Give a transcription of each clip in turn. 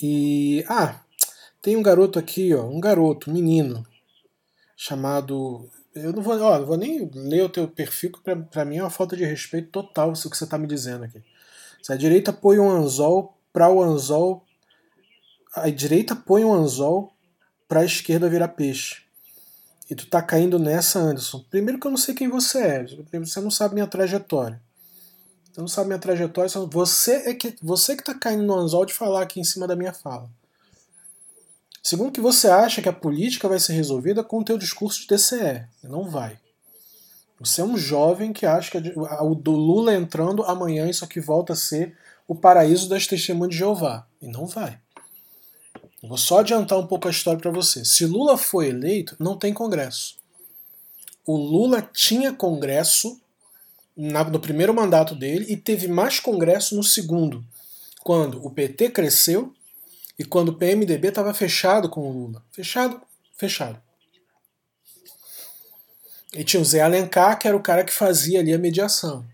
E. Ah, tem um garoto aqui, ó, um garoto, um menino, chamado. Eu não vou, ó, não vou nem ler o teu perfil, que pra, pra mim é uma falta de respeito total isso que você tá me dizendo aqui. Se a direita põe um anzol para o anzol. A direita põe um anzol para a esquerda virar peixe. E tu tá caindo nessa, Anderson. Primeiro que eu não sei quem você é. Você não sabe minha trajetória. Você não sabe minha trajetória. Você é que você que tá caindo no anzol de falar aqui em cima da minha fala. Segundo que você acha que a política vai ser resolvida com o teu discurso de TCE. Não vai. Você é um jovem que acha que o do Lula entrando amanhã isso aqui volta a ser o paraíso das testemunhas de Jeová. E não vai. Vou só adiantar um pouco a história para você. Se Lula foi eleito, não tem Congresso. O Lula tinha Congresso no primeiro mandato dele e teve mais Congresso no segundo, quando o PT cresceu e quando o PMDB estava fechado com o Lula. Fechado, fechado. E tinha o Zé Alencar, que era o cara que fazia ali a mediação.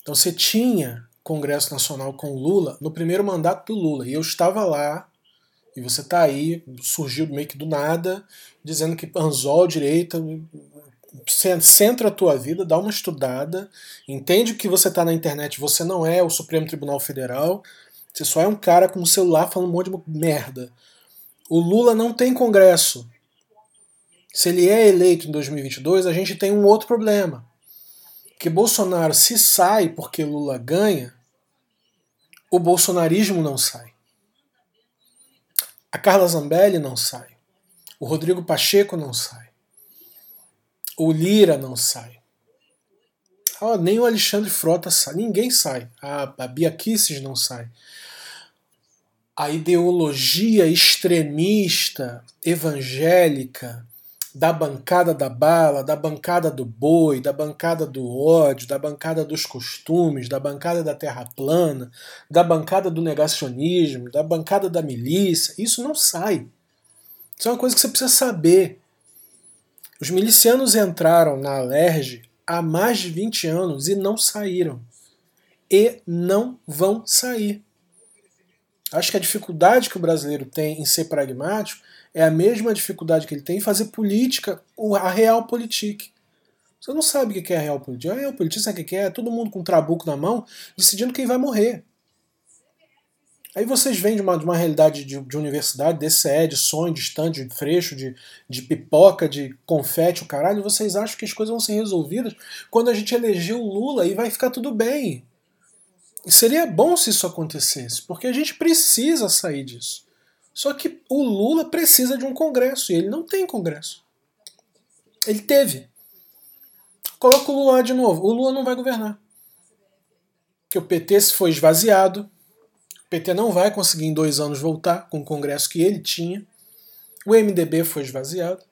Então você tinha Congresso Nacional com o Lula no primeiro mandato do Lula. E eu estava lá, e você está aí, surgiu meio que do nada, dizendo que Anzol, direita, centra a tua vida, dá uma estudada, entende que você está na internet, você não é o Supremo Tribunal Federal, você só é um cara com um celular falando um monte de merda. O Lula não tem Congresso. Se ele é eleito em 2022, a gente tem um outro problema. Que Bolsonaro, se sai porque Lula ganha, o bolsonarismo não sai. A Carla Zambelli não sai. O Rodrigo Pacheco não sai. O Lira não sai. Oh, nem o Alexandre Frota sai. Ninguém sai. A, a Bia Kisses não sai a ideologia extremista evangélica da bancada da bala, da bancada do boi, da bancada do ódio, da bancada dos costumes, da bancada da terra plana, da bancada do negacionismo, da bancada da milícia, isso não sai. Isso é uma coisa que você precisa saber. Os milicianos entraram na Alerj há mais de 20 anos e não saíram. E não vão sair. Acho que a dificuldade que o brasileiro tem em ser pragmático é a mesma dificuldade que ele tem em fazer política, a real política. Você não sabe o que é a real política. A real política sabe o que é? É todo mundo com um trabuco na mão decidindo quem vai morrer. Aí vocês vêm de uma, de uma realidade de, de universidade, DCE, de sonho, de stand, de freixo, de, de pipoca, de confete, o caralho, e vocês acham que as coisas vão ser resolvidas quando a gente elegeu o Lula e vai ficar tudo bem. Seria bom se isso acontecesse, porque a gente precisa sair disso. Só que o Lula precisa de um Congresso e ele não tem Congresso. Ele teve. Coloca o Lula de novo. O Lula não vai governar. Porque o PT se foi esvaziado. PT não vai conseguir em dois anos voltar com o Congresso que ele tinha. O MDB foi esvaziado.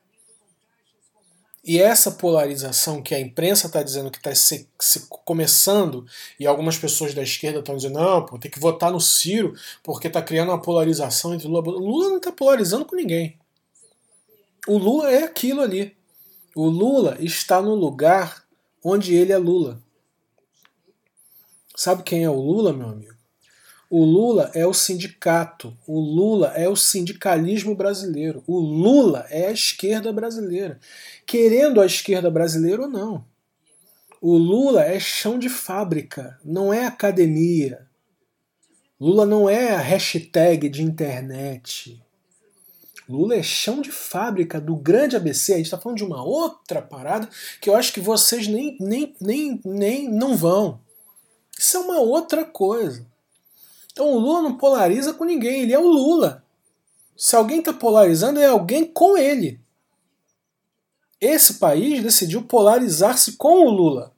E essa polarização que a imprensa está dizendo que está se, se, começando, e algumas pessoas da esquerda estão dizendo, não, pô, tem que votar no Ciro, porque está criando uma polarização entre Lula. Lula não está polarizando com ninguém. O Lula é aquilo ali. O Lula está no lugar onde ele é Lula. Sabe quem é o Lula, meu amigo? O Lula é o sindicato, o Lula é o sindicalismo brasileiro, o Lula é a esquerda brasileira, querendo a esquerda brasileira ou não. O Lula é chão de fábrica, não é academia. Lula não é a hashtag de internet. Lula é chão de fábrica do grande ABC. A gente está falando de uma outra parada que eu acho que vocês nem, nem, nem, nem não vão. Isso é uma outra coisa. Então o Lula não polariza com ninguém, ele é o Lula. Se alguém está polarizando, é alguém com ele. Esse país decidiu polarizar-se com o Lula.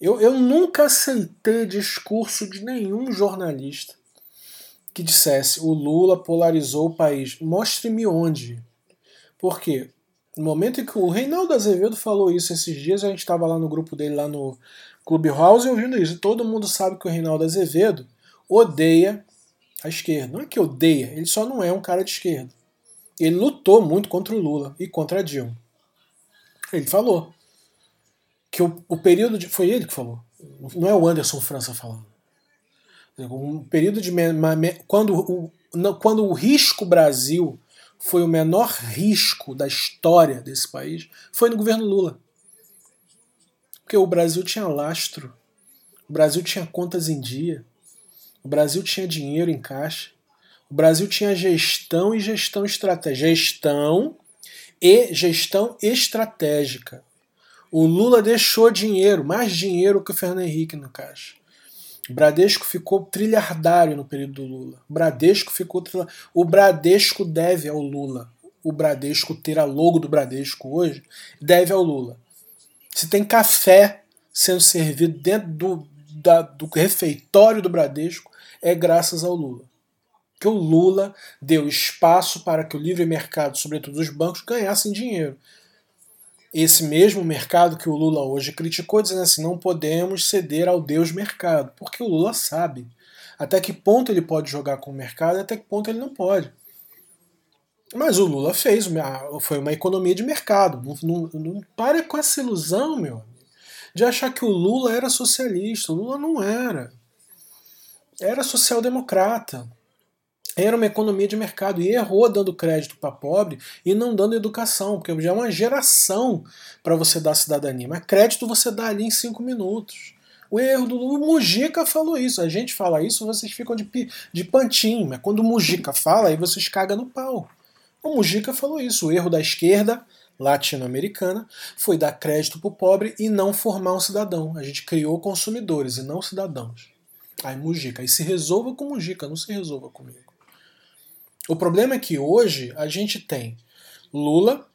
Eu, eu nunca aceitei discurso de nenhum jornalista que dissesse o Lula polarizou o país. Mostre-me onde. Por quê? No momento em que o Reinaldo Azevedo falou isso esses dias, a gente estava lá no grupo dele, lá no, Clubhouse ouvindo isso. Todo mundo sabe que o Reinaldo Azevedo odeia a esquerda. Não é que odeia, ele só não é um cara de esquerda. Ele lutou muito contra o Lula e contra a Dilma. Ele falou que o, o período de. Foi ele que falou. Não é o Anderson França falando. Um período de quando o, quando o risco Brasil foi o menor risco da história desse país, foi no governo Lula. Porque o Brasil tinha lastro, o Brasil tinha contas em dia, o Brasil tinha dinheiro em caixa, o Brasil tinha gestão e gestão estratégica. Gestão e gestão estratégica. O Lula deixou dinheiro, mais dinheiro que o Fernando Henrique no caixa. O Bradesco ficou trilhardário no período do Lula. O Bradesco ficou O Bradesco deve ao Lula. O Bradesco ter a logo do Bradesco hoje deve ao Lula. Se tem café sendo servido dentro do, da, do refeitório do Bradesco, é graças ao Lula. Que o Lula deu espaço para que o livre mercado, sobretudo os bancos, ganhassem dinheiro esse mesmo mercado que o Lula hoje criticou, dizendo assim: não podemos ceder ao Deus mercado, porque o Lula sabe até que ponto ele pode jogar com o mercado e até que ponto ele não pode. Mas o Lula fez, foi uma economia de mercado. Não, não, não para com essa ilusão, meu amigo, de achar que o Lula era socialista. O Lula não era. Era social-democrata era uma economia de mercado e errou dando crédito para pobre e não dando educação, porque já é uma geração para você dar cidadania. Mas crédito você dá ali em cinco minutos. O erro do o Mujica falou isso. A gente fala isso, vocês ficam de, de pantinho. Mas quando o Mujica fala, aí vocês cagam no pau. O Mujica falou isso. O erro da esquerda latino-americana foi dar crédito para o pobre e não formar um cidadão. A gente criou consumidores e não cidadãos. Aí Mujica. Aí se resolva com Mujica, não se resolva comigo. O problema é que hoje a gente tem Lula,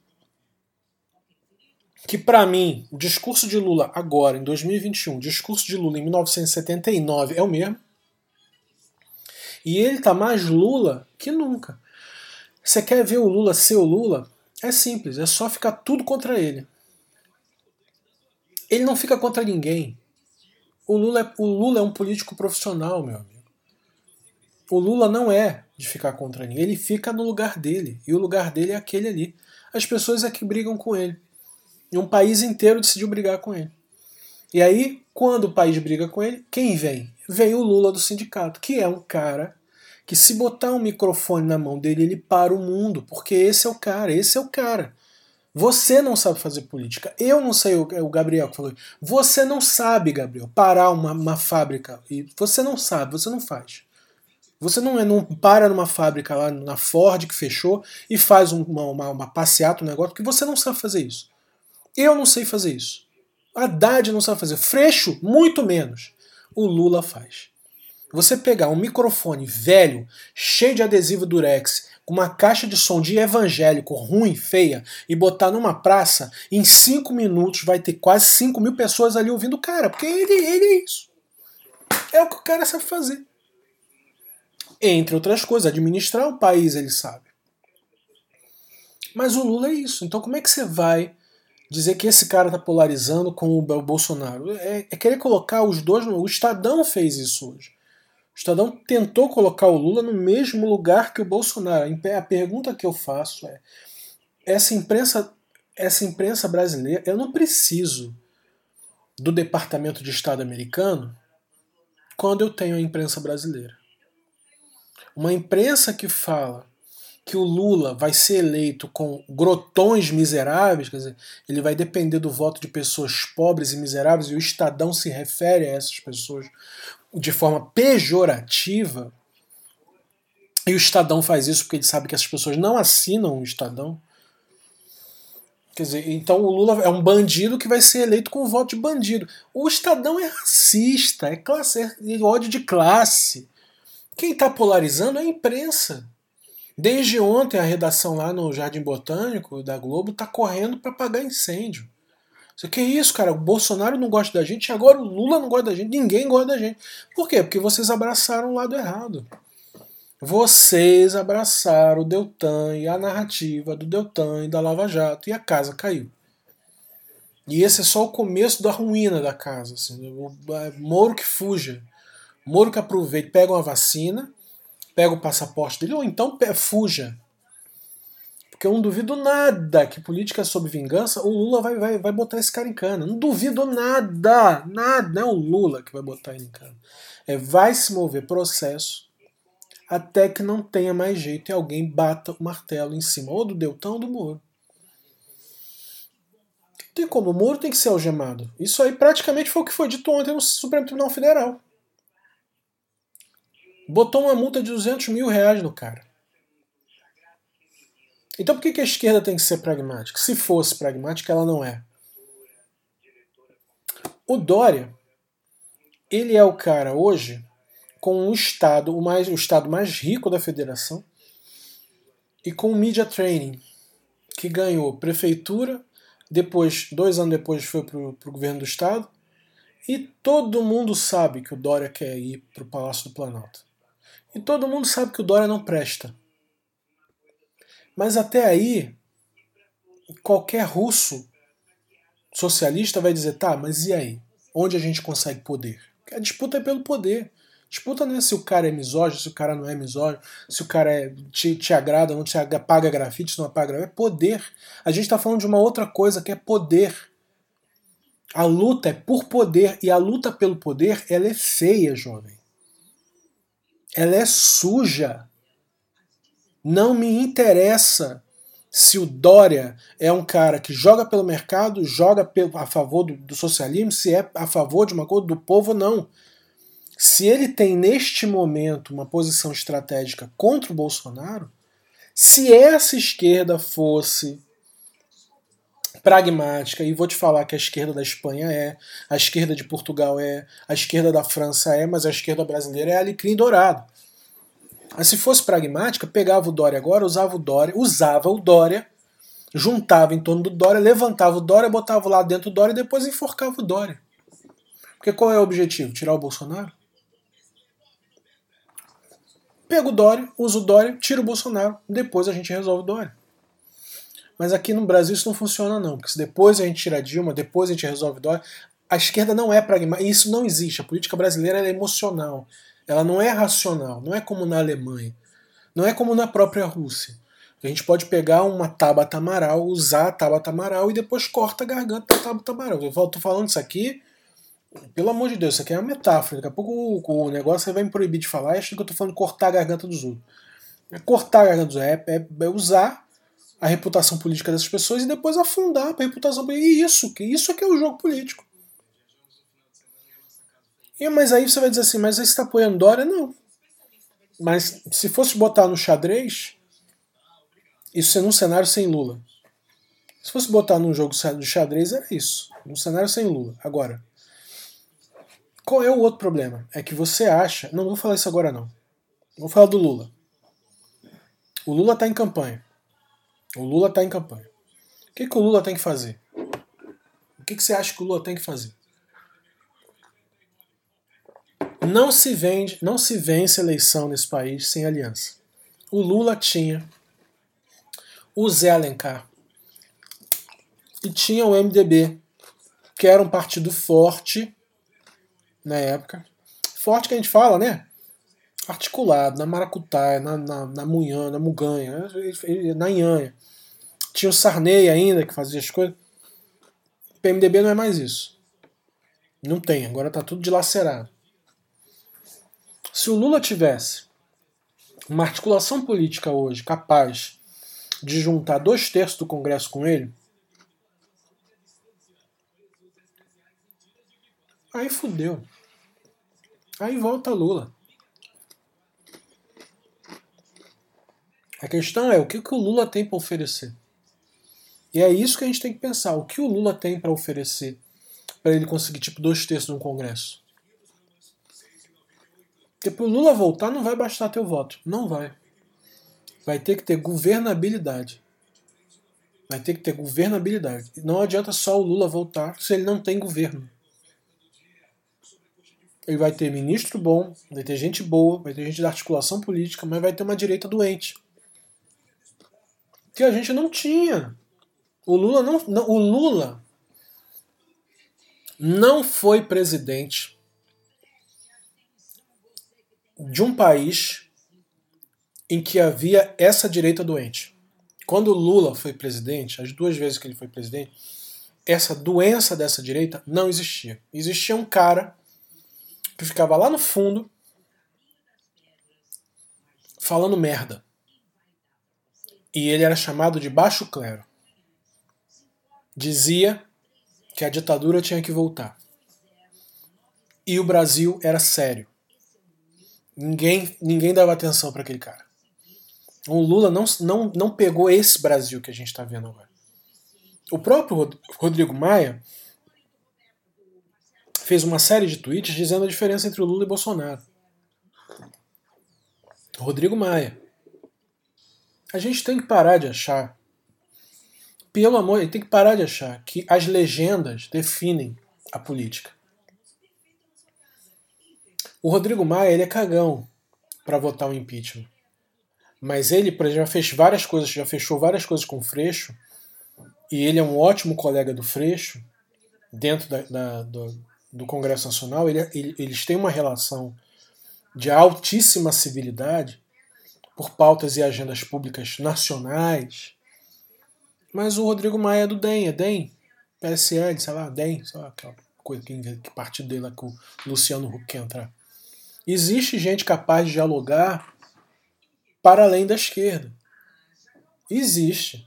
que para mim, o discurso de Lula agora, em 2021, o discurso de Lula em 1979 é o mesmo. E ele tá mais Lula que nunca. Você quer ver o Lula ser o Lula? É simples, é só ficar tudo contra ele. Ele não fica contra ninguém. O Lula é, o Lula é um político profissional, meu amigo. O Lula não é de ficar contra ninguém, ele fica no lugar dele, e o lugar dele é aquele ali. As pessoas é que brigam com ele. E um país inteiro decidiu brigar com ele. E aí, quando o país briga com ele, quem vem? Vem o Lula do sindicato, que é um cara que se botar um microfone na mão dele, ele para o mundo, porque esse é o cara, esse é o cara. Você não sabe fazer política. Eu não sei, o Gabriel que falou. Você não sabe, Gabriel, parar uma, uma fábrica. E você não sabe, você não faz. Você não, é, não para numa fábrica lá na Ford que fechou e faz uma, uma, uma passeata, um negócio, porque você não sabe fazer isso. Eu não sei fazer isso. Haddad não sabe fazer. Freixo, muito menos. O Lula faz. Você pegar um microfone velho, cheio de adesivo durex, com uma caixa de som de evangélico ruim, feia, e botar numa praça, em cinco minutos vai ter quase 5 mil pessoas ali ouvindo o cara, porque ele, ele é isso. É o que o cara sabe fazer. Entre outras coisas, administrar o país ele sabe. Mas o Lula é isso. Então como é que você vai dizer que esse cara está polarizando com o Bolsonaro? É, é, querer colocar os dois. O Estadão fez isso hoje. O Estadão tentou colocar o Lula no mesmo lugar que o Bolsonaro. A pergunta que eu faço é: essa imprensa, essa imprensa brasileira, eu não preciso do Departamento de Estado americano quando eu tenho a imprensa brasileira. Uma imprensa que fala que o Lula vai ser eleito com grotões miseráveis, quer dizer, ele vai depender do voto de pessoas pobres e miseráveis, e o Estadão se refere a essas pessoas de forma pejorativa, e o Estadão faz isso porque ele sabe que essas pessoas não assinam o Estadão. Quer dizer, então o Lula é um bandido que vai ser eleito com voto de bandido. O Estadão é racista, é classe, é ódio de classe. Quem está polarizando é a imprensa. Desde ontem, a redação lá no Jardim Botânico da Globo está correndo para apagar incêndio. Você que é isso, cara? O Bolsonaro não gosta da gente, agora o Lula não gosta da gente, ninguém gosta da gente. Por quê? Porque vocês abraçaram o lado errado. Vocês abraçaram o Deltan e a narrativa do Deltan e da Lava Jato e a casa caiu. E esse é só o começo da ruína da casa. Assim, o Moro que fuja. Moro que aproveite, pega uma vacina, pega o passaporte dele, ou então fuja. Porque eu não duvido nada que política é sobre vingança, o Lula vai, vai, vai botar esse cara em cana. Não duvido nada, nada. Não é o Lula que vai botar ele em cana. É, vai se mover processo até que não tenha mais jeito e alguém bata o martelo em cima, ou do Deltão ou do Moro. Tem como, o Moro tem que ser algemado. Isso aí praticamente foi o que foi dito ontem no Supremo Tribunal Federal. Botou uma multa de 200 mil reais no cara. Então por que a esquerda tem que ser pragmática? Se fosse pragmática, ela não é. O Dória, ele é o cara hoje com o estado, o, mais, o estado mais rico da federação e com o media training, que ganhou prefeitura, depois, dois anos depois, foi para o governo do estado, e todo mundo sabe que o Dória quer ir para o Palácio do Planalto. E todo mundo sabe que o Dória não presta. Mas até aí, qualquer russo socialista vai dizer: tá, mas e aí? Onde a gente consegue poder? A disputa é pelo poder. Disputa não é se o cara é misógino, se o cara não é misógino, se o cara é, te, te agrada não te apaga grafite, se não apaga grafite. É poder. A gente está falando de uma outra coisa que é poder. A luta é por poder e a luta pelo poder ela é feia, jovem. Ela é suja. Não me interessa se o Dória é um cara que joga pelo mercado, joga a favor do, do socialismo, se é a favor de uma coisa do povo ou não. Se ele tem neste momento uma posição estratégica contra o Bolsonaro, se essa esquerda fosse pragmática, e vou te falar que a esquerda da Espanha é, a esquerda de Portugal é, a esquerda da França é, mas a esquerda brasileira é alecrim dourado. Mas se fosse pragmática, pegava o Dória agora, usava o Dória, usava o Dória, juntava em torno do Dória, levantava o Dória, botava lá dentro do Dória e depois enforcava o Dória. Porque qual é o objetivo? Tirar o Bolsonaro? Pega o Dória, usa o Dória, tira o Bolsonaro, depois a gente resolve o Dória. Mas aqui no Brasil isso não funciona não, porque se depois a gente tira a Dilma, depois a gente resolve o Dória, a esquerda não é pragmática, isso não existe. A política brasileira é emocional, ela não é racional, não é como na Alemanha, não é como na própria Rússia. A gente pode pegar uma Tabata Amaral, usar a Tabata Amaral e depois corta a garganta da Tabata Amaral. Eu estou falando isso aqui pelo amor de Deus, isso aqui é uma metáfora. Daqui a pouco o, o negócio vai me proibir de falar e acha que eu estou falando cortar a garganta dos outros. É cortar a garganta dos outros, é, é, é, usar a reputação política dessas pessoas e depois afundar a reputação política. E isso, isso é que é o jogo político. E, mas aí você vai dizer assim, mas aí você está apoiando Dória? Não. Mas se fosse botar no xadrez, isso seria um cenário sem Lula. Se fosse botar num jogo de xadrez, era isso. Um cenário sem Lula. Agora, qual é o outro problema? É que você acha. Não, vou falar isso agora não. Vou falar do Lula. O Lula está em campanha. O Lula está em campanha. O que, que o Lula tem que fazer? O que, que você acha que o Lula tem que fazer? Não se vende, não se vence eleição nesse país sem aliança. O Lula tinha o Zé Alencar e tinha o MDB, que era um partido forte na época. Forte que a gente fala, né? Articulado, na maracutaia, na, na, na munhã, na muganha, na inhanha. Tinha o Sarney ainda, que fazia as coisas. PMDB não é mais isso. Não tem, agora tá tudo dilacerado. Se o Lula tivesse uma articulação política hoje capaz de juntar dois terços do Congresso com ele, aí fudeu. Aí volta Lula. A questão é o que, que o Lula tem para oferecer. E é isso que a gente tem que pensar. O que o Lula tem para oferecer para ele conseguir tipo dois terços no Congresso? Para o Lula voltar não vai bastar teu voto. Não vai. Vai ter que ter governabilidade. Vai ter que ter governabilidade. Não adianta só o Lula voltar se ele não tem governo ele vai ter ministro bom, vai ter gente boa, vai ter gente da articulação política, mas vai ter uma direita doente. Que a gente não tinha. O Lula não, não o Lula não foi presidente de um país em que havia essa direita doente. Quando Lula foi presidente, as duas vezes que ele foi presidente, essa doença dessa direita não existia. Existia um cara que ficava lá no fundo falando merda. E ele era chamado de baixo clero. Dizia que a ditadura tinha que voltar. E o Brasil era sério. Ninguém, ninguém dava atenção para aquele cara. O Lula não, não, não pegou esse Brasil que a gente está vendo agora. O próprio Rodrigo Maia fez uma série de tweets dizendo a diferença entre o Lula e Bolsonaro. Rodrigo Maia. A gente tem que parar de achar, pelo amor, tem que parar de achar que as legendas definem a política. O Rodrigo Maia ele é cagão para votar o impeachment. Mas ele, já fez várias coisas, já fechou várias coisas com o Freixo, e ele é um ótimo colega do Freixo, dentro da, da, do, do, Congresso Nacional. Ele, ele, eles têm uma relação de altíssima civilidade por pautas e agendas públicas nacionais. Mas o Rodrigo Maia é do DEM, é DEM, PSL, sei lá, DEM, sei lá, aquela coisa que, que partido dele lá que o Luciano Huck quer entrar. Existe gente capaz de dialogar para além da esquerda. Existe.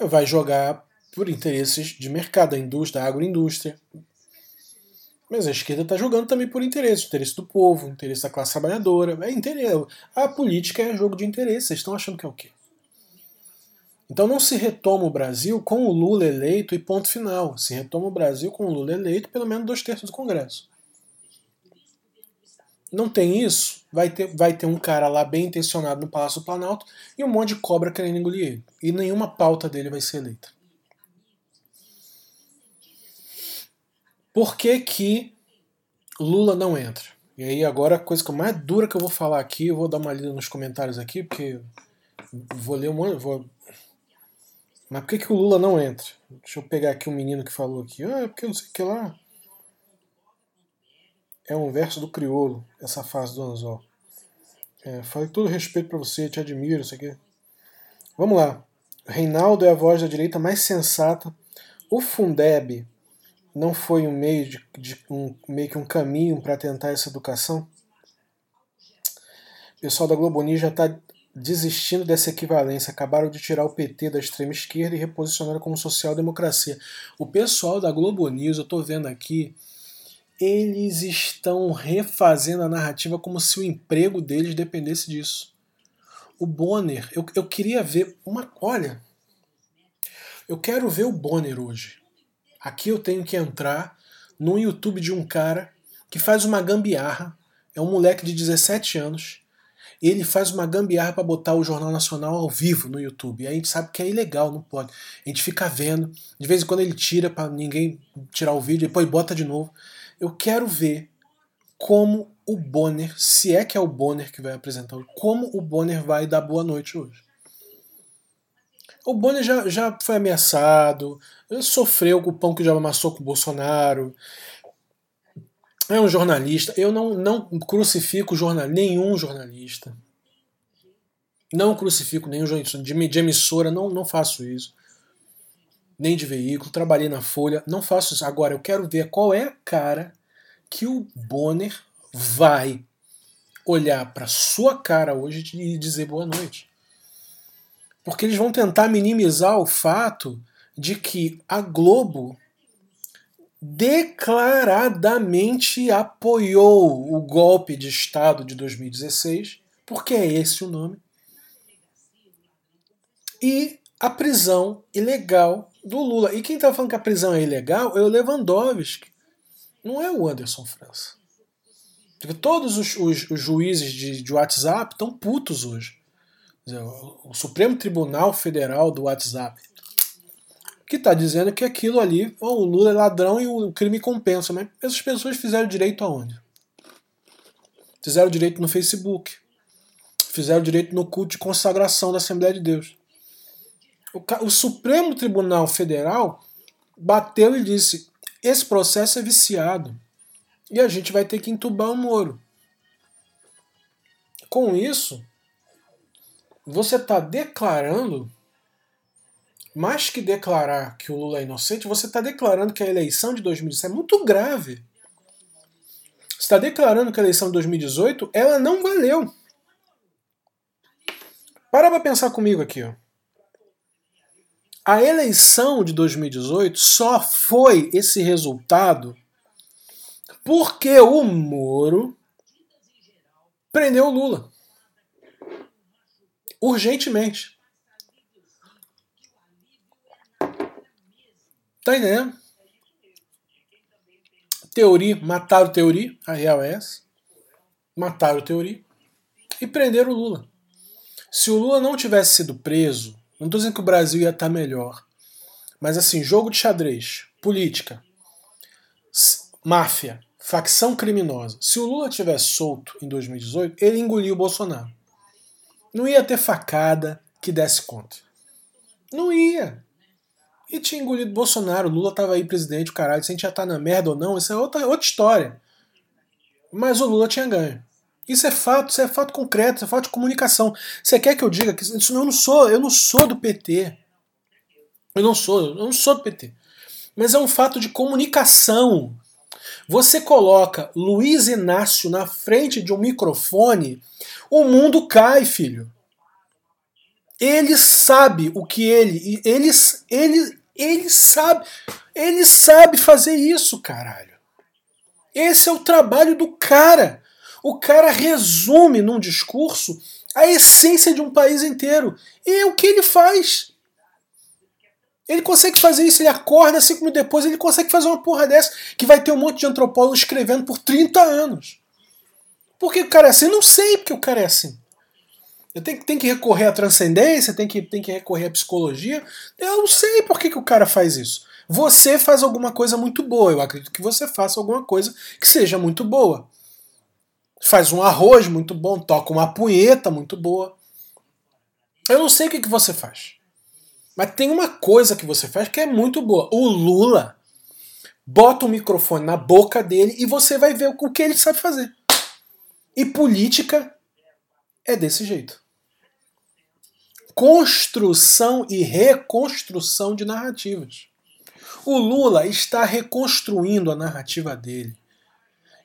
Vai jogar por interesses de mercado, da indústria, da agroindústria. Mas a esquerda está jogando também por interesse, interesse do povo, interesse da classe trabalhadora. É interesse. A política é jogo de interesse. Vocês estão achando que é o quê? Então não se retoma o Brasil com o Lula eleito e ponto final. Se retoma o Brasil com o Lula eleito pelo menos dois terços do Congresso. Não tem isso, vai ter, vai ter um cara lá bem intencionado no Palácio do Planalto e um monte de cobra querendo engolir ele. E nenhuma pauta dele vai ser eleita. Por que, que Lula não entra? E aí agora a coisa que mais dura que eu vou falar aqui, eu vou dar uma lida nos comentários aqui, porque vou ler um monte. Vou... Mas por que, que o Lula não entra? Deixa eu pegar aqui um menino que falou aqui. Ah, é porque não sei o que lá é um verso do crioulo, essa fase do anzol. É, falei todo respeito para você, te admiro, isso aqui. Vamos lá. Reinaldo é a voz da direita mais sensata. O Fundeb não foi um meio de, de um, meio que um caminho para tentar essa educação? O pessoal da Globo News já está desistindo dessa equivalência. Acabaram de tirar o PT da extrema esquerda e reposicionaram como social-democracia. O pessoal da Globo News, eu estou vendo aqui, eles estão refazendo a narrativa como se o emprego deles dependesse disso. O Bonner, eu, eu queria ver uma. Olha, eu quero ver o Bonner hoje. Aqui eu tenho que entrar no YouTube de um cara que faz uma gambiarra. É um moleque de 17 anos. E ele faz uma gambiarra para botar o Jornal Nacional ao vivo no YouTube. E a gente sabe que é ilegal, não pode. A gente fica vendo. De vez em quando ele tira para ninguém tirar o vídeo, depois bota de novo. Eu quero ver como o Bonner, se é que é o Bonner que vai apresentar, como o Bonner vai dar boa noite hoje. O Bonner já, já foi ameaçado, sofreu com o pão que já amassou com o Bolsonaro. É um jornalista. Eu não, não crucifico jornal, nenhum jornalista. Não crucifico nenhum jornalista de, de emissora, não, não faço isso nem de veículo, trabalhei na Folha, não faço isso. Agora eu quero ver qual é a cara que o Bonner vai olhar para sua cara hoje e dizer boa noite. Porque eles vão tentar minimizar o fato de que a Globo declaradamente apoiou o golpe de Estado de 2016, porque é esse o nome, e a prisão ilegal do Lula. E quem está falando que a prisão é ilegal é o Lewandowski, não é o Anderson França. Porque todos os, os, os juízes de, de WhatsApp estão putos hoje. O Supremo Tribunal Federal do WhatsApp que está dizendo que aquilo ali, oh, o Lula é ladrão e o crime compensa. Mas essas pessoas fizeram direito aonde? Fizeram direito no Facebook. Fizeram direito no culto de consagração da Assembleia de Deus. O, o Supremo Tribunal Federal bateu e disse: esse processo é viciado e a gente vai ter que entubar o Moro. Com isso, você está declarando mais que declarar que o Lula é inocente, você está declarando que a eleição de 2017 é muito grave. Você está declarando que a eleição de 2018 ela não valeu. Para pra pensar comigo aqui, ó. A eleição de 2018 só foi esse resultado porque o Moro prendeu o Lula. Urgentemente. Tá entendendo? Teori, mataram Teori, a real é essa. Mataram Teori e prenderam o Lula. Se o Lula não tivesse sido preso, não estou dizendo que o Brasil ia estar tá melhor, mas assim, jogo de xadrez, política, máfia, facção criminosa. Se o Lula tivesse solto em 2018, ele engoliu o Bolsonaro. Não ia ter facada que desse conta. Não ia. E tinha engolido Bolsonaro, Lula tava aí presidente, o caralho, se a gente já tá na merda ou não, isso é outra, outra história. Mas o Lula tinha ganho. Isso é fato, isso é fato concreto, isso é fato de comunicação. Você quer que eu diga que isso eu não sou, eu não sou do PT. Eu não sou, eu não sou do PT. Mas é um fato de comunicação. Você coloca Luiz Inácio na frente de um microfone, o mundo cai, filho. Ele sabe o que ele. Ele, ele, ele sabe. Ele sabe fazer isso, caralho. Esse é o trabalho do cara. O cara resume num discurso a essência de um país inteiro. E é o que ele faz. Ele consegue fazer isso, ele acorda cinco minutos depois, ele consegue fazer uma porra dessa, que vai ter um monte de antropólogo escrevendo por 30 anos. Por que o cara é assim? Eu não sei porque o cara é assim. Eu tenho, tenho que recorrer à transcendência, tem que, que recorrer à psicologia. Eu não sei por que, que o cara faz isso. Você faz alguma coisa muito boa. Eu acredito que você faça alguma coisa que seja muito boa. Faz um arroz muito bom, toca uma punheta muito boa. Eu não sei o que, que você faz. Mas tem uma coisa que você faz que é muito boa. O Lula bota o microfone na boca dele e você vai ver o que ele sabe fazer. E política é desse jeito construção e reconstrução de narrativas. O Lula está reconstruindo a narrativa dele.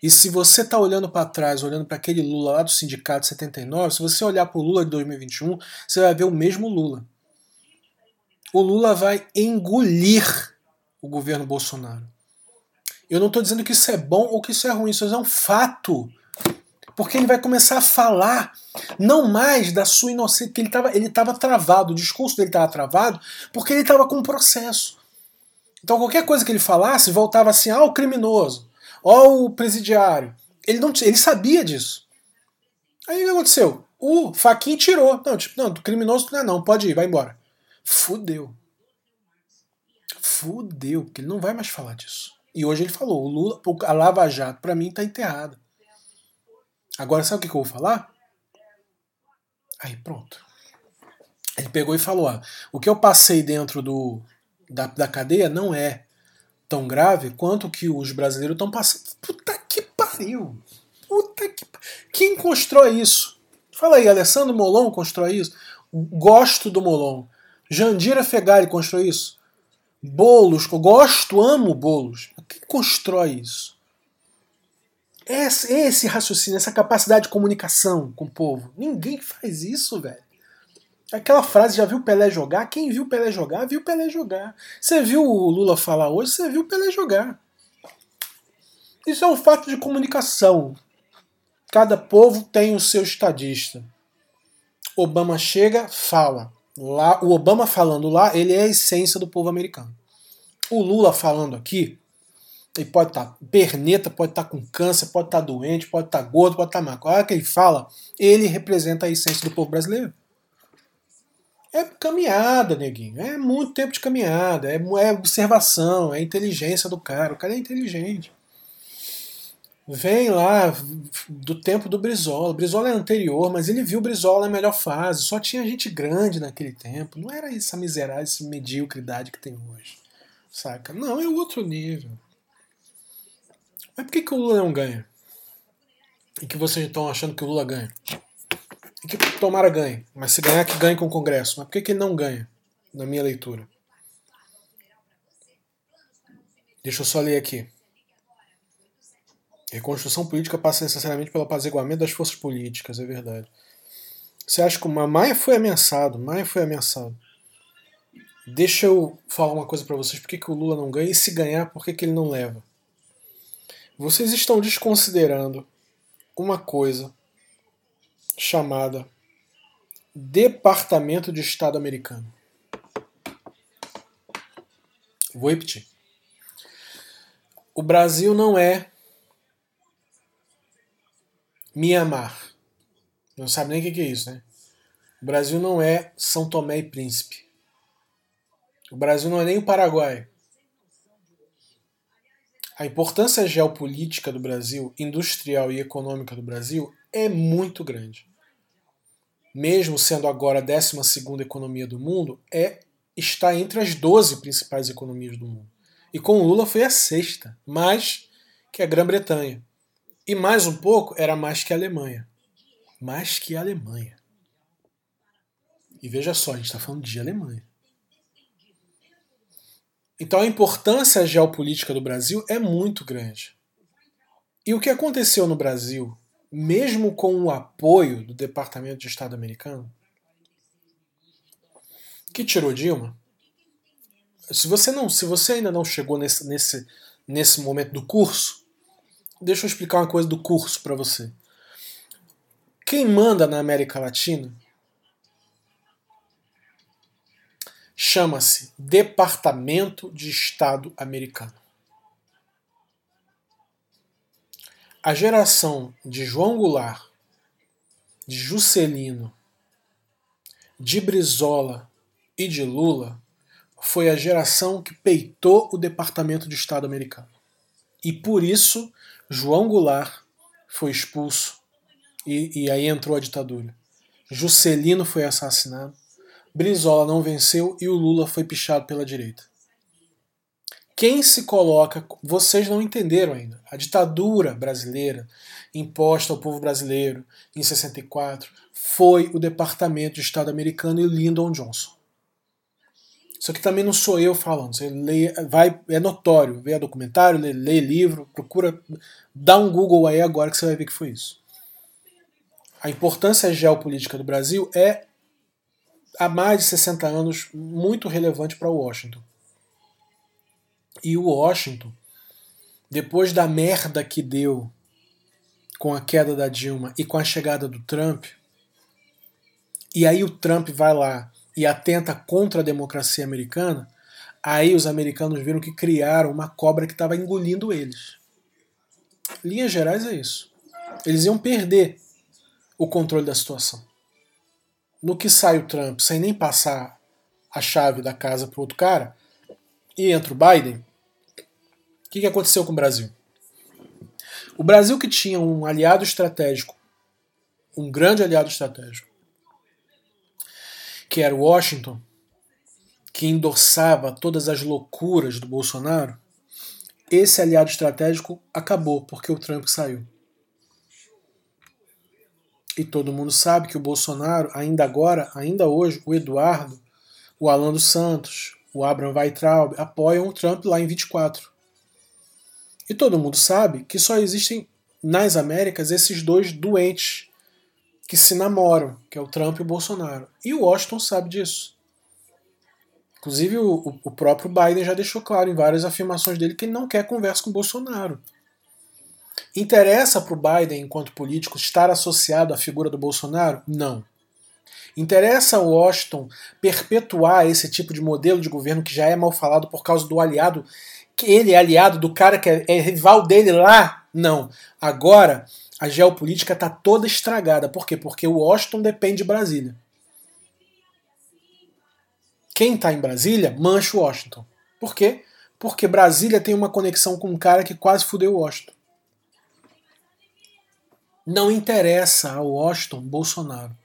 E se você está olhando para trás, olhando para aquele Lula lá do Sindicato 79, se você olhar para o Lula de 2021, você vai ver o mesmo Lula. O Lula vai engolir o governo Bolsonaro. Eu não estou dizendo que isso é bom ou que isso é ruim, isso é um fato. Porque ele vai começar a falar não mais da sua inocência, que ele estava ele tava travado, o discurso dele estava travado, porque ele estava com um processo. Então qualquer coisa que ele falasse voltava assim, ah, o criminoso, ó o presidiário. Ele, não, ele sabia disso. Aí o que aconteceu? O Faquin tirou. Não, tipo, não, criminoso não é não, pode ir, vai embora. Fudeu. Fudeu, porque ele não vai mais falar disso. E hoje ele falou, o Lula, a Lava Jato, para mim, está enterrada. Agora, sabe o que, eu vou falar? Aí, pronto. Ele pegou e falou: ó, o que eu passei dentro do, da, da cadeia não é tão grave quanto que os brasileiros estão passando. Puta que pariu! Puta que Quem constrói isso? Fala aí, Alessandro Molon constrói isso? Gosto do Molon. Jandira Fegali constrói isso? Bolos, gosto, amo bolos. Quem constrói isso? Esse, esse raciocínio, essa capacidade de comunicação com o povo. Ninguém faz isso, velho. Aquela frase, já viu Pelé jogar? Quem viu Pelé jogar, viu Pelé jogar. Você viu o Lula falar hoje, você viu Pelé jogar. Isso é um fato de comunicação. Cada povo tem o seu estadista. Obama chega, fala. Lá, o Obama falando lá, ele é a essência do povo americano. O Lula falando aqui, ele pode estar tá perneta, pode estar tá com câncer, pode estar tá doente, pode estar gordo, pode estar magro. A hora que ele fala, ele representa a essência do povo brasileiro. É caminhada, neguinho. É muito tempo de caminhada. É, é observação, é inteligência do cara. O cara é inteligente. Vem lá do tempo do Brizola. O Brizola é anterior, mas ele viu o Brizola na melhor fase. Só tinha gente grande naquele tempo. Não era essa miserável, essa mediocridade que tem hoje. Saca? Não, é outro nível. Mas por que, que o Lula não ganha? E que vocês estão achando que o Lula ganha? E que tomara ganhe. Mas se ganhar, que ganhe com o Congresso. Mas por que, que ele não ganha, na minha leitura? Deixa eu só ler aqui. Reconstrução política passa necessariamente pelo apaziguamento das forças políticas, é verdade. Você acha que o Maia foi ameaçado? Maia foi ameaçado. Deixa eu falar uma coisa para vocês: por que, que o Lula não ganha e se ganhar, por que, que ele não leva? Vocês estão desconsiderando uma coisa chamada Departamento de Estado americano. Vou repetir. O Brasil não é Mianmar. Não sabe nem o que é isso, né? O Brasil não é São Tomé e Príncipe. O Brasil não é nem o Paraguai. A importância geopolítica do Brasil, industrial e econômica do Brasil, é muito grande. Mesmo sendo agora a 12 economia do mundo, é está entre as 12 principais economias do mundo. E com Lula foi a sexta, mais que a Grã-Bretanha. E mais um pouco era mais que a Alemanha. Mais que a Alemanha. E veja só, a gente está falando de Alemanha. Então a importância geopolítica do Brasil é muito grande. E o que aconteceu no Brasil, mesmo com o apoio do Departamento de Estado americano, que tirou Dilma, se você não, se você ainda não chegou nesse, nesse, nesse momento do curso, deixa eu explicar uma coisa do curso para você. Quem manda na América Latina chama-se Departamento de Estado americano. A geração de João Goulart, de Juscelino, de Brizola e de Lula foi a geração que peitou o Departamento de Estado americano. E por isso João Goulart foi expulso e, e aí entrou a ditadura. Juscelino foi assassinado. Brizola não venceu e o Lula foi pichado pela direita. Quem se coloca, vocês não entenderam ainda. A ditadura brasileira imposta ao povo brasileiro em 64 foi o Departamento de Estado americano e Lyndon Johnson. Isso aqui também não sou eu falando. Você lê, vai, é notório. Vê documentário, lê, lê livro, procura, dá um Google aí agora que você vai ver que foi isso. A importância geopolítica do Brasil é há mais de 60 anos muito relevante para Washington. E o Washington, depois da merda que deu com a queda da Dilma e com a chegada do Trump, e aí o Trump vai lá e atenta contra a democracia americana, aí os americanos viram que criaram uma cobra que estava engolindo eles. Linhas gerais é isso. Eles iam perder o controle da situação no que sai o Trump sem nem passar a chave da casa para outro cara, e entra o Biden, que, que aconteceu com o Brasil? O Brasil que tinha um aliado estratégico, um grande aliado estratégico, que era Washington, que endossava todas as loucuras do Bolsonaro, esse aliado estratégico acabou porque o Trump saiu. E todo mundo sabe que o Bolsonaro, ainda agora, ainda hoje, o Eduardo, o Alan dos Santos, o Abraham Weitraub apoiam o Trump lá em 24. E todo mundo sabe que só existem nas Américas esses dois doentes que se namoram, que é o Trump e o Bolsonaro. E o Washington sabe disso. Inclusive, o, o próprio Biden já deixou claro em várias afirmações dele que ele não quer conversa com o Bolsonaro. Interessa para o Biden, enquanto político, estar associado à figura do Bolsonaro? Não. Interessa ao Washington perpetuar esse tipo de modelo de governo que já é mal falado por causa do aliado, que ele é aliado do cara que é, é rival dele lá? Não. Agora, a geopolítica está toda estragada. Por quê? Porque o Washington depende de Brasília. Quem está em Brasília mancha o Washington. Por quê? Porque Brasília tem uma conexão com um cara que quase fudeu o Washington. Não interessa ao Washington Bolsonaro.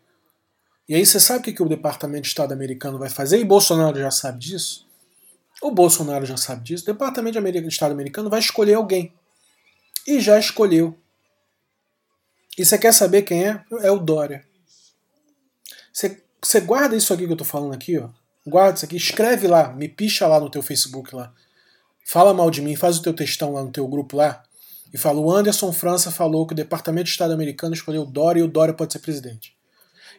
E aí você sabe o que o Departamento de Estado americano vai fazer? E Bolsonaro já sabe disso? O Bolsonaro já sabe disso. O Departamento de Estado americano vai escolher alguém. E já escolheu. E você quer saber quem é? É o Dória. Você, você guarda isso aqui que eu tô falando aqui, ó. Guarda isso aqui, escreve lá, me picha lá no teu Facebook lá. fala mal de mim, faz o teu textão lá no teu grupo lá, e fala: o Anderson França falou que o Departamento de Estado americano escolheu o Dória e o Dória pode ser presidente.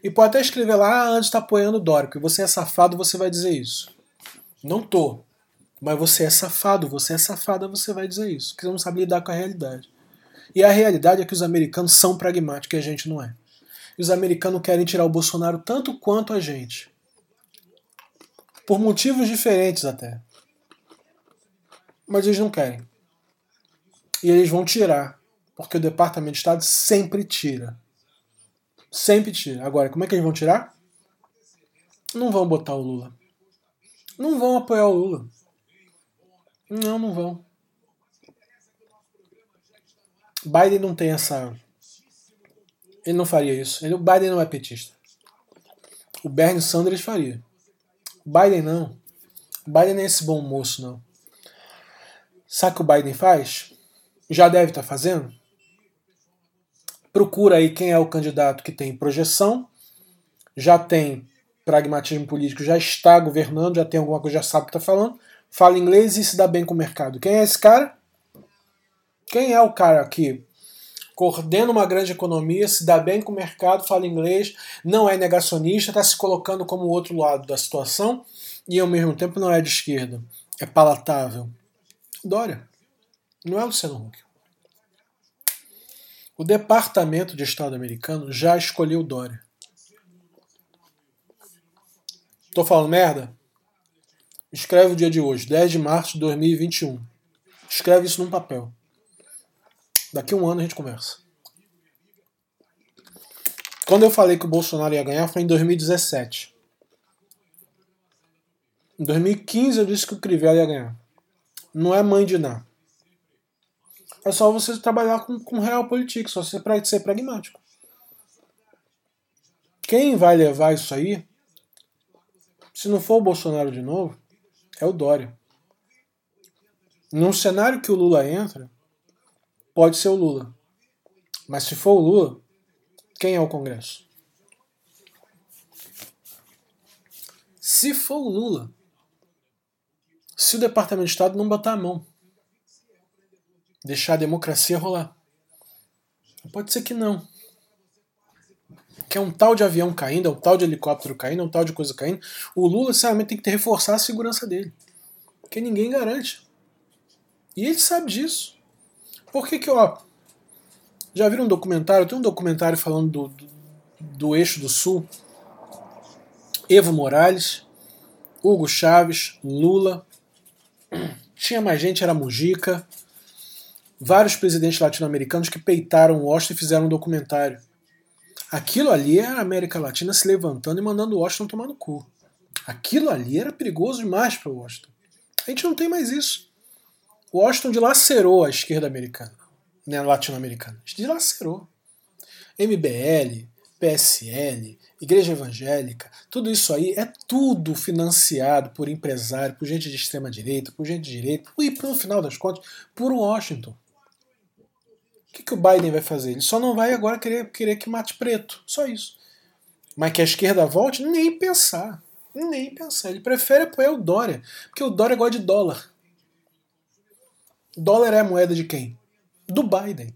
E pode até escrever lá: ah, Anderson está apoiando o Dória, porque você é safado, você vai dizer isso. Não tô. Mas você é safado, você é safada, você vai dizer isso, porque você não sabe lidar com a realidade. E a realidade é que os americanos são pragmáticos e a gente não é. E os americanos querem tirar o Bolsonaro tanto quanto a gente. Por motivos diferentes até. Mas eles não querem. E eles vão tirar. Porque o Departamento de Estado sempre tira. Sempre tira. Agora, como é que eles vão tirar? Não vão botar o Lula. Não vão apoiar o Lula. Não, não vão. Biden não tem essa. Ele não faria isso. Ele, o Biden não é petista. O Bernie Sanders faria. O Biden não. O Biden não é esse bom moço, não. Sabe o que o Biden faz? Já deve estar tá fazendo? Procura aí quem é o candidato que tem projeção, já tem pragmatismo político, já está governando, já tem alguma coisa, já sabe o que está falando, fala inglês e se dá bem com o mercado. Quem é esse cara? Quem é o cara que coordena uma grande economia, se dá bem com o mercado, fala inglês, não é negacionista, está se colocando como o outro lado da situação e ao mesmo tempo não é de esquerda, é palatável. Dória, não é Luciano Huck. O Departamento de Estado americano já escolheu Dória. Tô falando merda? Escreve o dia de hoje, 10 de março de 2021. Escreve isso num papel. Daqui um ano a gente conversa. Quando eu falei que o Bolsonaro ia ganhar foi em 2017. Em 2015 eu disse que o Crivella ia ganhar. Não é mãe de nada. É só você trabalhar com, com real política, só você ser pragmático. Quem vai levar isso aí, se não for o Bolsonaro de novo, é o Dória. Num cenário que o Lula entra, pode ser o Lula. Mas se for o Lula, quem é o Congresso? Se for o Lula, se o Departamento de Estado não botar a mão, deixar a democracia rolar. Pode ser que não. Que é um tal de avião caindo, é um tal de helicóptero caindo, é um tal de coisa caindo. O Lula, sinceramente, tem que reforçar a segurança dele. Porque ninguém garante. E ele sabe disso. Por que que, ó, já viram um documentário? Tem um documentário falando do, do, do eixo do sul. Evo Morales, Hugo Chaves, Lula. Tinha mais gente, era Mujica. Vários presidentes latino-americanos que peitaram Washington e fizeram um documentário. Aquilo ali é a América Latina se levantando e mandando Washington tomar no cu. Aquilo ali era perigoso demais para Washington. A gente não tem mais isso. Washington dilacerou a esquerda americana, né, latino-americana. Dilacerou. MBL, PSL, Igreja Evangélica, tudo isso aí é tudo financiado por empresário, por gente de extrema direita, por gente de direita, e no final das contas, por Washington. O que, que o Biden vai fazer? Ele só não vai agora querer, querer que mate preto. Só isso. Mas que a esquerda volte? Nem pensar. Nem pensar. Ele prefere apoiar o Dória. Porque o Dória gosta de dólar. Dólar é a moeda de quem? Do Biden.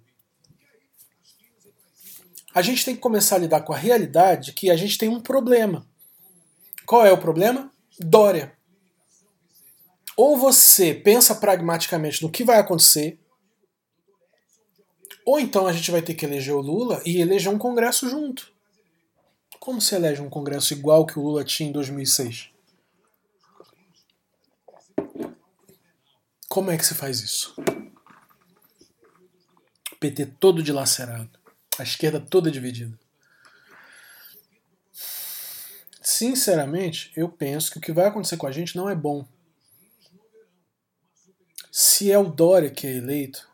A gente tem que começar a lidar com a realidade que a gente tem um problema. Qual é o problema? Dória. Ou você pensa pragmaticamente no que vai acontecer, ou então a gente vai ter que eleger o Lula e eleger um Congresso junto. Como se elege um Congresso igual que o Lula tinha em 2006? Como é que se faz isso? O PT todo dilacerado, a esquerda toda dividida. Sinceramente, eu penso que o que vai acontecer com a gente não é bom. Se é o Dória que é eleito,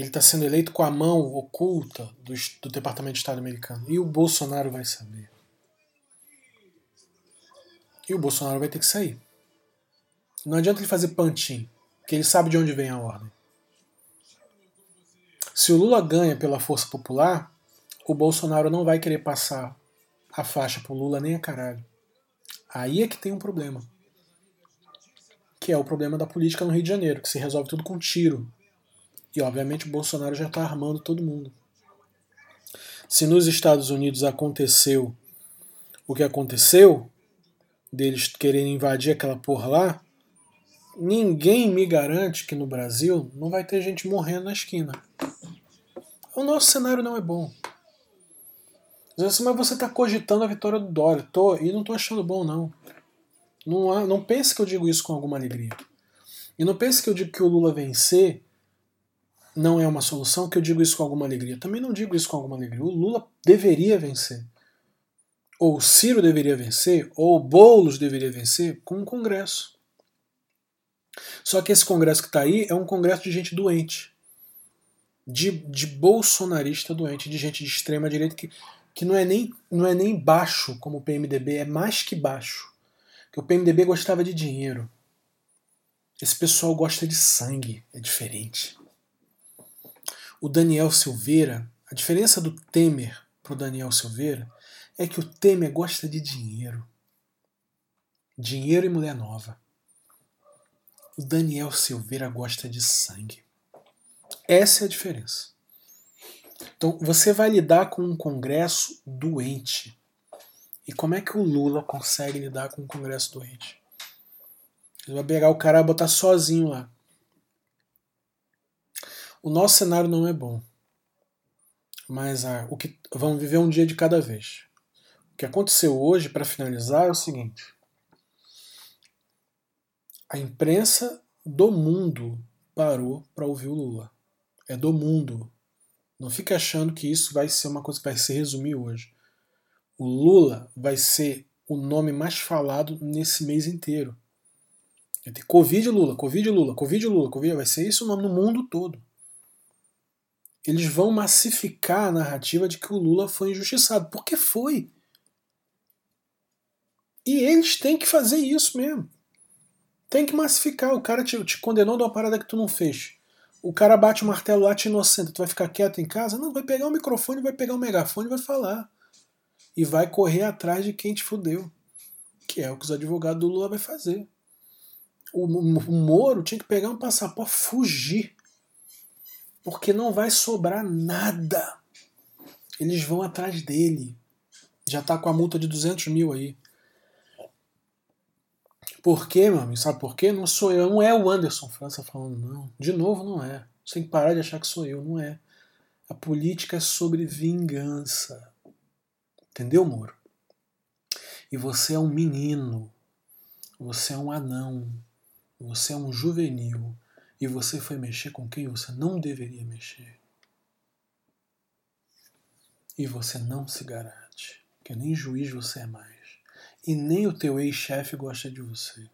ele está sendo eleito com a mão oculta do, do Departamento de Estado americano. E o Bolsonaro vai saber. E o Bolsonaro vai ter que sair. Não adianta ele fazer pantin, porque ele sabe de onde vem a ordem. Se o Lula ganha pela força popular, o Bolsonaro não vai querer passar a faixa pro Lula nem a caralho. Aí é que tem um problema. que é o problema da política no Rio de Janeiro, que se resolve tudo com tiro. E obviamente o Bolsonaro já está armando todo mundo. Se nos Estados Unidos aconteceu o que aconteceu, deles quererem invadir aquela porra lá, ninguém me garante que no Brasil não vai ter gente morrendo na esquina. O nosso cenário não é bom. Assim, mas você está cogitando a vitória do Dória. Tô, e não estou achando bom, não. Não, não pense que eu digo isso com alguma alegria. E não pense que eu digo que o Lula vencer não é uma solução, que eu digo isso com alguma alegria. Também não digo isso com alguma alegria. O Lula deveria vencer. Ou o Ciro deveria vencer, ou o Boulos deveria vencer com um congresso. Só que esse congresso que está aí é um congresso de gente doente. De, de bolsonarista doente, de gente de extrema direita que, que não, é nem, não é nem baixo como o PMDB, é mais que baixo. O PMDB gostava de dinheiro. Esse pessoal gosta de sangue, é diferente. O Daniel Silveira, a diferença do Temer pro Daniel Silveira é que o Temer gosta de dinheiro. Dinheiro e mulher nova. O Daniel Silveira gosta de sangue. Essa é a diferença. Então, você vai lidar com um Congresso doente. E como é que o Lula consegue lidar com um Congresso doente? Ele vai pegar o cara e botar sozinho lá. O nosso cenário não é bom. Mas ah, o que vamos viver um dia de cada vez. O que aconteceu hoje, para finalizar, é o seguinte: a imprensa do mundo parou para ouvir o Lula. É do mundo. Não fique achando que isso vai ser uma coisa que vai se resumir hoje. O Lula vai ser o nome mais falado nesse mês inteiro. Vai ter Covid Lula, Covid Lula, Covid Lula, Covid, vai ser isso o nome no mundo todo. Eles vão massificar a narrativa de que o Lula foi injustiçado. Porque foi. E eles têm que fazer isso mesmo. Tem que massificar. O cara te, te condenou de uma parada que tu não fez. O cara bate o martelo lá, te inocente. Tu vai ficar quieto em casa? Não, vai pegar o microfone, vai pegar o megafone e vai falar. E vai correr atrás de quem te fudeu. Que é o que os advogados do Lula vai fazer. O, o, Moro tinha que pegar um passaporte, fugir. Porque não vai sobrar nada. Eles vão atrás dele. Já tá com a multa de 200 mil aí. Por quê, meu amigo? Sabe por quê? Não sou eu, não é o Anderson França falando, não. De novo, não é. Você tem que parar de achar que sou eu, não é. A política é sobre vingança. Entendeu, Moro? E você é um menino. Você é um anão. Você é um juvenil. E você foi mexer com quem você não deveria mexer. E você não se garante. Que nem juiz você é mais e nem o teu ex-chefe gosta de você.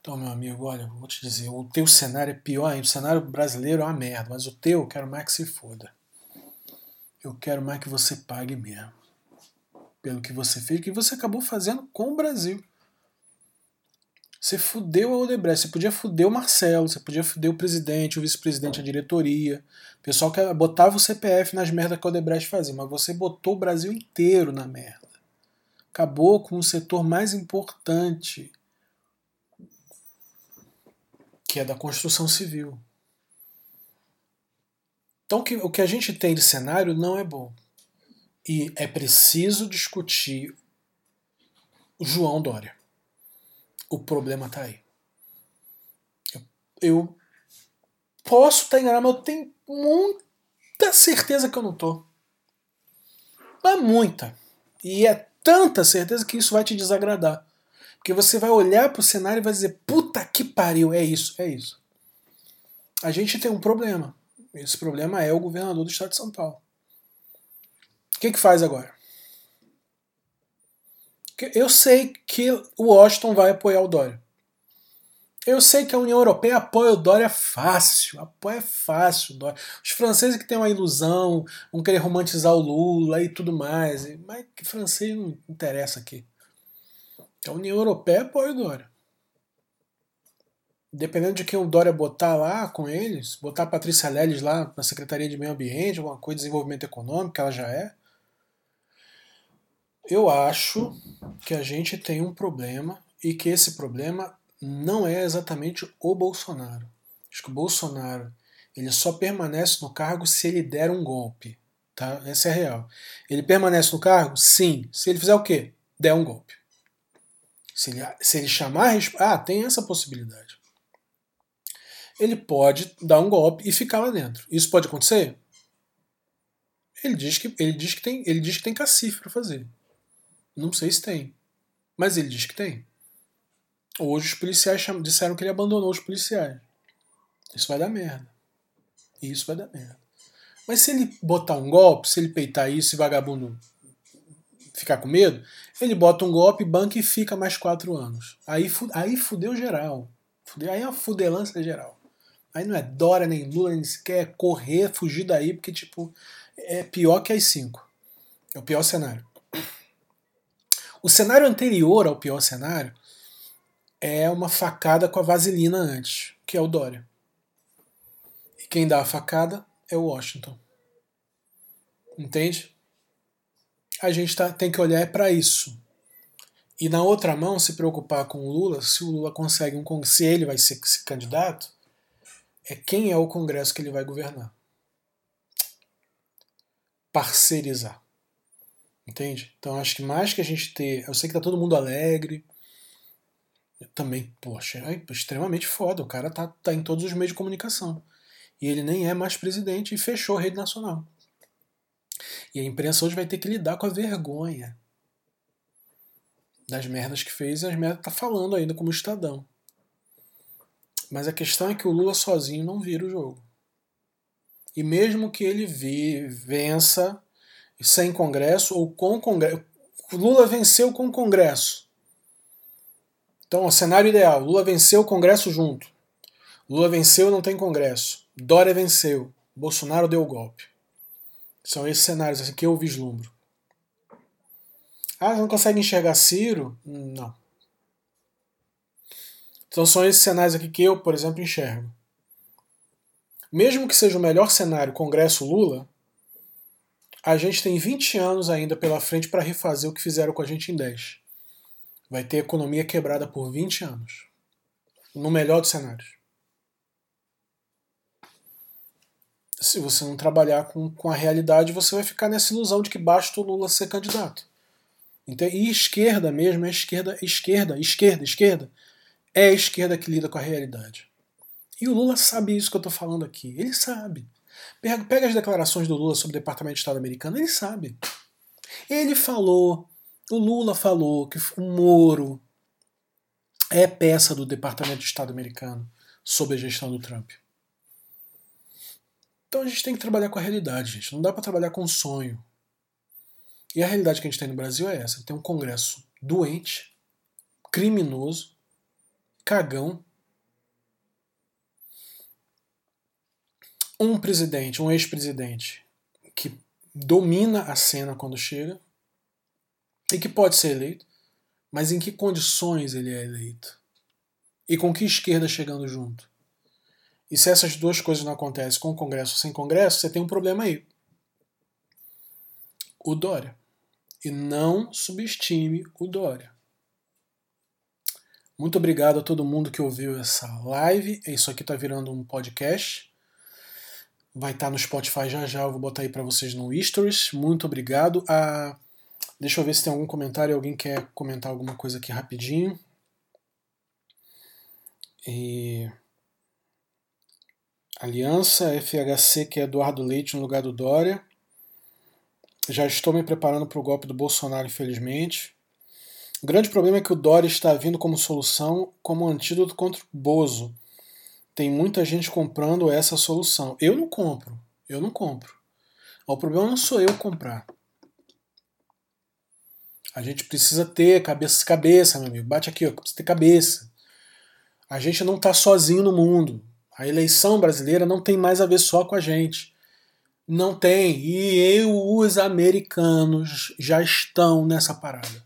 Então, meu amigo, olha, vou te dizer, o teu cenário é pior. O cenário brasileiro é uma merda, mas o teu eu quero mais que se foda. Eu quero mais que você pague mesmo. Pelo que você fez, que você acabou fazendo com o Brasil. Você fudeu a Odebrecht, você podia fuder o Marcelo, você podia fuder o presidente, o vice-presidente, a diretoria. O pessoal que botava o CPF nas merdas que a Odebrecht fazia, mas você botou o Brasil inteiro na merda acabou com o setor mais importante, que é da construção civil. Então, o que a gente tem de cenário não é bom. E é preciso discutir o João Dória. O problema está aí. Eu, eu posso estar enganado, mas eu tenho muita certeza que eu não estou. Mas muita. E é tanta certeza que isso vai te desagradar. Porque você vai olhar para o cenário e vai dizer: puta que pariu, é isso, é isso. A gente tem um problema. Esse problema é o governador do estado de São Paulo. O que, que faz agora? Eu sei que o Washington vai apoiar o Dória. Eu sei que a União Europeia apoia o Dória fácil, apoia fácil o Dória. Os franceses que têm uma ilusão, vão querer romantizar o Lula e tudo mais, mas que francês não interessa aqui. A União Europeia apoia o Dória. Dependendo de quem o Dória botar lá com eles, botar a Patrícia Leles lá na Secretaria de Meio Ambiente, alguma coisa de desenvolvimento econômico, ela já é, eu acho que a gente tem um problema e que esse problema não é exatamente o Bolsonaro. Acho que o Bolsonaro ele só permanece no cargo se ele der um golpe. Tá? Essa é a real. Ele permanece no cargo? Sim. Se ele fizer o quê? Der um golpe. Se ele, se ele chamar. Ah, tem essa possibilidade. Ele pode dar um golpe e ficar lá dentro. Isso pode acontecer? Ele diz que, ele diz que, tem, ele diz que tem cacife para fazer. Não sei se tem. Mas ele diz que tem. Hoje os policiais disseram que ele abandonou os policiais. Isso vai dar merda. Isso vai dar merda. Mas se ele botar um golpe, se ele peitar isso e vagabundo ficar com medo, ele bota um golpe, banca e fica mais quatro anos. Aí, aí fudeu geral. Fudeu, aí é uma fudelança geral. Aí não é Dória, nem Lula, nem sequer correr, fugir daí, porque, tipo, é pior que as cinco. É o pior cenário. O cenário anterior ao pior cenário é uma facada com a vaselina antes, que é o Dória. E quem dá a facada é o Washington. Entende? A gente tá, tem que olhar para isso. E na outra mão, se preocupar com o Lula, se o Lula consegue um se ele vai ser esse candidato, é quem é o Congresso que ele vai governar. Parcerizar. Entende? Então acho que mais que a gente ter. Eu sei que tá todo mundo alegre. Também, poxa, é extremamente foda. O cara tá, tá em todos os meios de comunicação. E ele nem é mais presidente e fechou a rede nacional. E a imprensa hoje vai ter que lidar com a vergonha das merdas que fez e as merdas tá falando ainda como Estadão. Mas a questão é que o Lula sozinho não vira o jogo. E mesmo que ele vi, vença sem Congresso ou com Congresso. Lula venceu com Congresso. Então, o cenário ideal: Lula venceu o Congresso junto. Lula venceu não tem Congresso. Dória venceu. Bolsonaro deu o golpe. São esses cenários assim, que eu vislumbro. Ah, não consegue enxergar Ciro? Não. Então são esses cenários aqui que eu, por exemplo, enxergo. Mesmo que seja o melhor cenário Congresso Lula, a gente tem 20 anos ainda pela frente para refazer o que fizeram com a gente em 10. Vai ter economia quebrada por 20 anos. No melhor dos cenários. Se você não trabalhar com, com a realidade, você vai ficar nessa ilusão de que basta o Lula ser candidato. Então, e esquerda mesmo é esquerda, esquerda, esquerda, esquerda. É a esquerda que lida com a realidade. E o Lula sabe isso que eu estou falando aqui. Ele sabe. Pega, as declarações do Lula sobre o Departamento de Estado americano, ele sabe. Ele falou, o Lula falou que o Moro é peça do Departamento de Estado americano sob a gestão do Trump. Então a gente tem que trabalhar com a realidade, gente. Não dá para trabalhar com sonho. E a realidade que a gente tem no Brasil é essa: tem um Congresso doente, criminoso, cagão, um presidente, um ex-presidente que domina a cena quando chega e que pode ser eleito, mas em que condições ele é eleito? E com que esquerda chegando junto? E se essas duas coisas não acontecem com o Congresso ou sem Congresso, você tem um problema aí. O Dória. E não subestime o Dória. Muito obrigado a todo mundo que ouviu essa live. Isso aqui está virando um podcast. Vai estar tá no Spotify já já, eu vou botar aí para vocês no Stories. Muito obrigado. Ah, deixa eu ver se tem algum comentário, alguém quer comentar alguma coisa aqui rapidinho. E... Aliança FHC, que é Eduardo Leite no lugar do Dória. Já estou me preparando para o golpe do Bolsonaro, infelizmente. O grande problema é que o Dória está vindo como solução, como antídoto contra o Bozo tem muita gente comprando essa solução. Eu não compro. Eu não compro. O problema não sou eu comprar. A gente precisa ter cabeça, cabeça, meu amigo. Bate aqui, ó, precisa ter cabeça. A gente não está sozinho no mundo. A eleição brasileira não tem mais a ver só com a gente. Não tem. E eu, os americanos já estão nessa parada.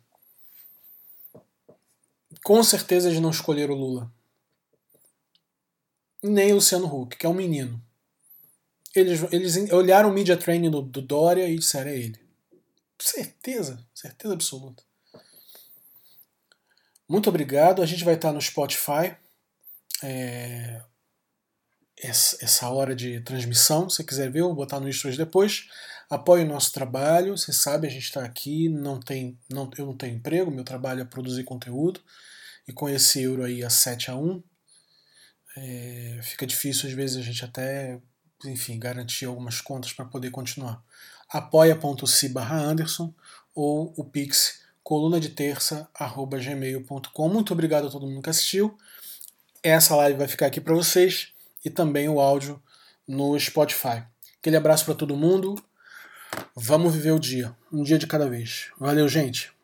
Com certeza eles não escolheram o Lula nem Luciano Huck, que é um menino. Eles, eles olharam o media training do, do Dória e disseram é ele. Certeza, certeza absoluta. Muito obrigado. A gente vai estar no Spotify. É, essa hora de transmissão. Se quiser ver, eu vou botar no Stories depois. Apoie o nosso trabalho. Você sabe, a gente está aqui. Não tem, não, eu não tenho emprego. Meu trabalho é produzir conteúdo. E com esse euro aí a 7 a 1, é, fica difícil às vezes a gente até, enfim, garantir algumas contas para poder continuar. apoia.se barra Anderson ou o Pix coluna de terça arroba gmail.com. Muito obrigado a todo mundo que assistiu. Essa live vai ficar aqui para vocês e também o áudio no Spotify. Aquele abraço para todo mundo. Vamos viver o dia, um dia de cada vez. Valeu, gente.